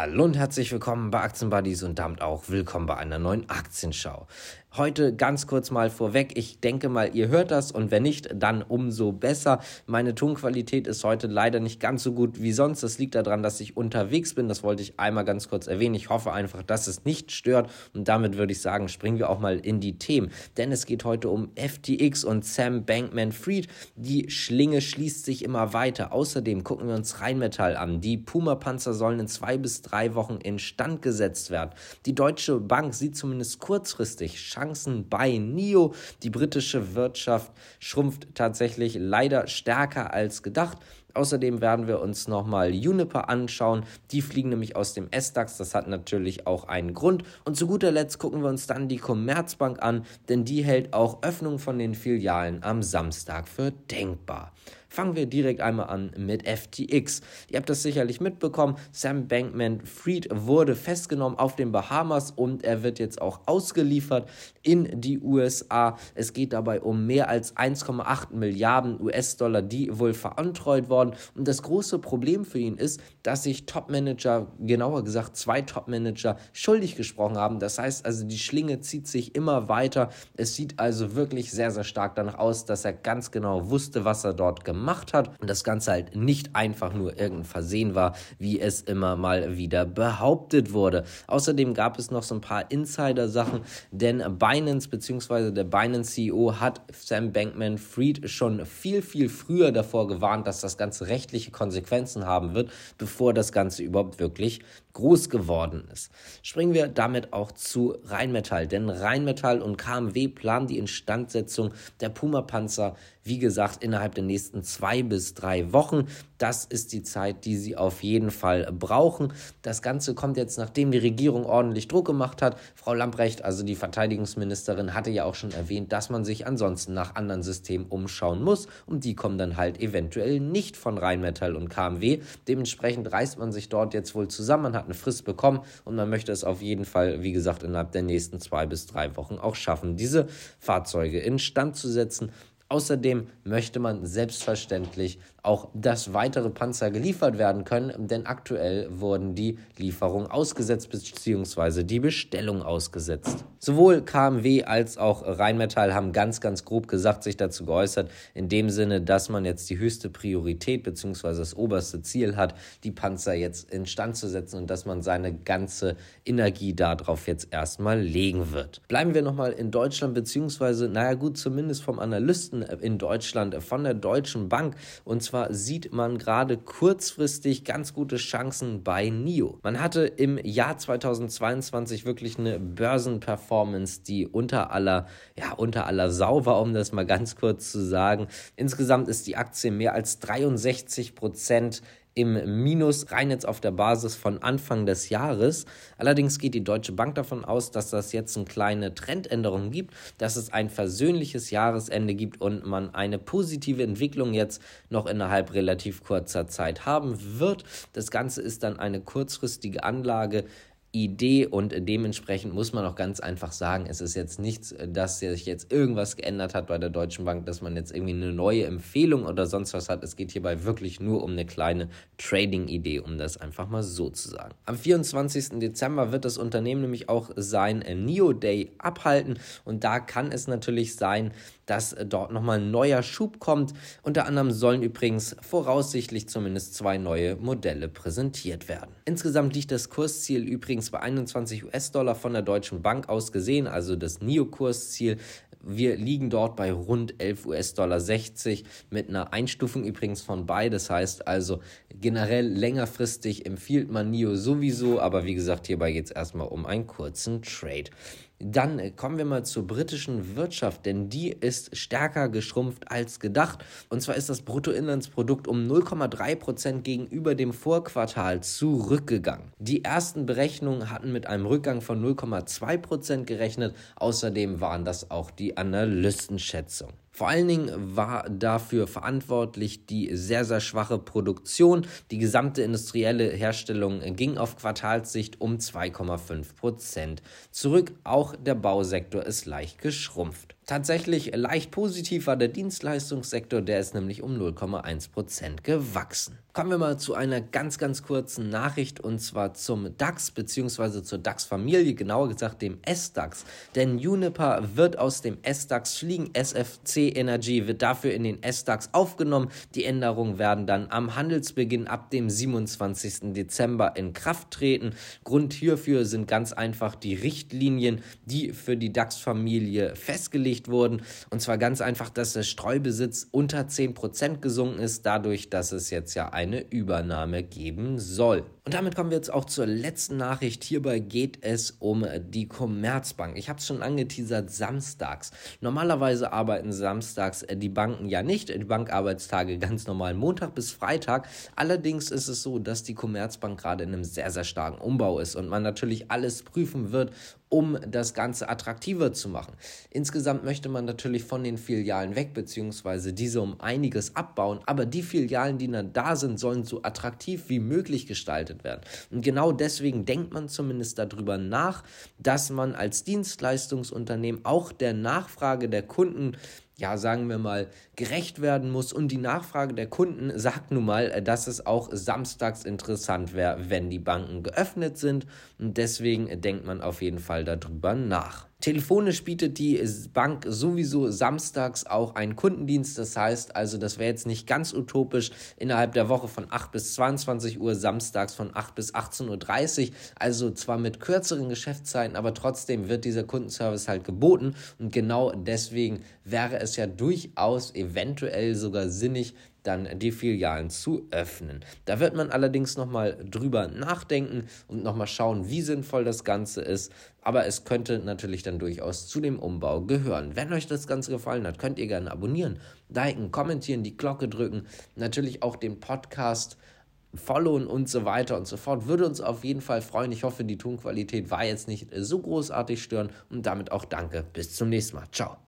Hallo und herzlich willkommen bei Aktienbuddies und damit auch willkommen bei einer neuen Aktienschau. Heute ganz kurz mal vorweg. Ich denke mal, ihr hört das und wenn nicht, dann umso besser. Meine Tonqualität ist heute leider nicht ganz so gut wie sonst. Das liegt daran, dass ich unterwegs bin. Das wollte ich einmal ganz kurz erwähnen. Ich hoffe einfach, dass es nicht stört. Und damit würde ich sagen, springen wir auch mal in die Themen. Denn es geht heute um FTX und Sam Bankman Fried. Die Schlinge schließt sich immer weiter. Außerdem gucken wir uns Rheinmetall an. Die Puma-Panzer sollen in zwei bis drei Wochen instand gesetzt werden. Die Deutsche Bank sieht zumindest kurzfristig Chancen bei NIO. Die britische Wirtschaft schrumpft tatsächlich leider stärker als gedacht. Außerdem werden wir uns nochmal Juniper anschauen. Die fliegen nämlich aus dem S-DAX. Das hat natürlich auch einen Grund. Und zu guter Letzt gucken wir uns dann die Commerzbank an, denn die hält auch Öffnung von den Filialen am Samstag für denkbar. Fangen wir direkt einmal an mit FTX. Ihr habt das sicherlich mitbekommen. Sam Bankman Fried wurde festgenommen auf den Bahamas und er wird jetzt auch ausgeliefert in die USA. Es geht dabei um mehr als 1,8 Milliarden US-Dollar, die wohl veruntreut worden. Und das große Problem für ihn ist, dass sich Top-Manager, genauer gesagt zwei Top-Manager, schuldig gesprochen haben. Das heißt also, die Schlinge zieht sich immer weiter. Es sieht also wirklich sehr, sehr stark danach aus, dass er ganz genau wusste, was er dort gemacht hat und das Ganze halt nicht einfach nur irgendein Versehen war, wie es immer mal wieder behauptet wurde. Außerdem gab es noch so ein paar Insider-Sachen, denn Binance bzw. der Binance-CEO hat Sam Bankman Fried schon viel, viel früher davor gewarnt, dass das Ganze rechtliche Konsequenzen haben wird, bevor das Ganze überhaupt wirklich groß geworden ist. Springen wir damit auch zu Rheinmetall, denn Rheinmetall und KMW planen die Instandsetzung der Puma-Panzer, wie gesagt, innerhalb der nächsten zwei bis drei Wochen. Das ist die Zeit, die sie auf jeden Fall brauchen. Das Ganze kommt jetzt, nachdem die Regierung ordentlich Druck gemacht hat. Frau Lamprecht, also die Verteidigungsministerin, hatte ja auch schon erwähnt, dass man sich ansonsten nach anderen Systemen umschauen muss. Und die kommen dann halt eventuell nicht von Rheinmetall und KMW. Dementsprechend reißt man sich dort jetzt wohl zusammen, man hat eine Frist bekommen und man möchte es auf jeden Fall, wie gesagt, innerhalb der nächsten zwei bis drei Wochen auch schaffen, diese Fahrzeuge instand zu setzen. Außerdem möchte man selbstverständlich auch, dass weitere Panzer geliefert werden können, denn aktuell wurden die Lieferungen ausgesetzt bzw. die Bestellung ausgesetzt. Sowohl KMW als auch Rheinmetall haben ganz, ganz grob gesagt sich dazu geäußert, in dem Sinne, dass man jetzt die höchste Priorität bzw. das oberste Ziel hat, die Panzer jetzt instand zu setzen und dass man seine ganze Energie darauf jetzt erstmal legen wird. Bleiben wir nochmal in Deutschland bzw. naja gut, zumindest vom Analysten in Deutschland von der Deutschen Bank und zwar sieht man gerade kurzfristig ganz gute Chancen bei NIO. Man hatte im Jahr 2022 wirklich eine Börsenperformance, die unter aller, ja, unter aller Sau war, um das mal ganz kurz zu sagen. Insgesamt ist die Aktie mehr als 63 Prozent im Minus rein jetzt auf der Basis von Anfang des Jahres. Allerdings geht die Deutsche Bank davon aus, dass das jetzt eine kleine Trendänderung gibt, dass es ein versöhnliches Jahresende gibt und man eine positive Entwicklung jetzt noch innerhalb relativ kurzer Zeit haben wird. Das Ganze ist dann eine kurzfristige Anlage, Idee und dementsprechend muss man auch ganz einfach sagen, es ist jetzt nichts, dass sich jetzt irgendwas geändert hat bei der Deutschen Bank, dass man jetzt irgendwie eine neue Empfehlung oder sonst was hat. Es geht hierbei wirklich nur um eine kleine Trading-Idee, um das einfach mal so zu sagen. Am 24. Dezember wird das Unternehmen nämlich auch sein Neo Day abhalten und da kann es natürlich sein, dass dort nochmal ein neuer Schub kommt. Unter anderem sollen übrigens voraussichtlich zumindest zwei neue Modelle präsentiert werden. Insgesamt liegt das Kursziel übrigens bei 21 US-Dollar von der Deutschen Bank aus gesehen, also das NIO-Kursziel wir liegen dort bei rund 11 US-Dollar 60 mit einer Einstufung übrigens von bei. Das heißt also generell längerfristig empfiehlt man NIO sowieso, aber wie gesagt, hierbei geht es erstmal um einen kurzen Trade. Dann äh, kommen wir mal zur britischen Wirtschaft, denn die ist stärker geschrumpft als gedacht. Und zwar ist das Bruttoinlandsprodukt um 0,3 Prozent gegenüber dem Vorquartal zurückgegangen. Die ersten Berechnungen hatten mit einem Rückgang von 0,2 Prozent gerechnet. Außerdem waren das auch die Analystenschätzungen. Vor allen Dingen war dafür verantwortlich die sehr, sehr schwache Produktion. Die gesamte industrielle Herstellung ging auf Quartalssicht um 2,5 Prozent zurück. Auch der Bausektor ist leicht geschrumpft. Tatsächlich leicht positiv war der Dienstleistungssektor, der ist nämlich um 0,1 Prozent gewachsen. Kommen wir mal zu einer ganz, ganz kurzen Nachricht und zwar zum DAX bzw. zur DAX-Familie, genauer gesagt dem S-DAX. Denn Juniper wird aus dem S-DAX fliegen, SFC Energy wird dafür in den S-DAX aufgenommen. Die Änderungen werden dann am Handelsbeginn ab dem 27. Dezember in Kraft treten. Grund hierfür sind ganz einfach die Richtlinien, die für die DAX-Familie festgelegt wurden. Und zwar ganz einfach, dass der Streubesitz unter 10% gesunken ist, dadurch, dass es jetzt ja ein eine Übernahme geben soll. Und damit kommen wir jetzt auch zur letzten Nachricht. Hierbei geht es um die Commerzbank. Ich habe es schon angeteasert, samstags. Normalerweise arbeiten samstags die Banken ja nicht. Die Bankarbeitstage ganz normal Montag bis Freitag. Allerdings ist es so, dass die Commerzbank gerade in einem sehr, sehr starken Umbau ist und man natürlich alles prüfen wird, um das Ganze attraktiver zu machen. Insgesamt möchte man natürlich von den Filialen weg, beziehungsweise diese um einiges abbauen, aber die Filialen, die dann da sind, sollen so attraktiv wie möglich gestaltet werden. Und genau deswegen denkt man zumindest darüber nach, dass man als Dienstleistungsunternehmen auch der Nachfrage der Kunden ja, sagen wir mal, gerecht werden muss. Und die Nachfrage der Kunden sagt nun mal, äh, dass es auch samstags interessant wäre, wenn die Banken geöffnet sind. Und deswegen denkt man auf jeden Fall darüber nach. Telefonisch bietet die Bank sowieso samstags auch einen Kundendienst. Das heißt also, das wäre jetzt nicht ganz utopisch, innerhalb der Woche von 8 bis 22 Uhr, samstags von 8 bis 18.30 Uhr. Also zwar mit kürzeren Geschäftszeiten, aber trotzdem wird dieser Kundenservice halt geboten. Und genau deswegen wäre es ja durchaus eventuell sogar sinnig, dann die Filialen zu öffnen. Da wird man allerdings nochmal drüber nachdenken und nochmal schauen, wie sinnvoll das Ganze ist. Aber es könnte natürlich dann durchaus zu dem Umbau gehören. Wenn euch das Ganze gefallen hat, könnt ihr gerne abonnieren, liken, kommentieren, die Glocke drücken, natürlich auch den Podcast followen und so weiter und so fort. Würde uns auf jeden Fall freuen. Ich hoffe, die Tonqualität war jetzt nicht so großartig stören und damit auch danke. Bis zum nächsten Mal. Ciao.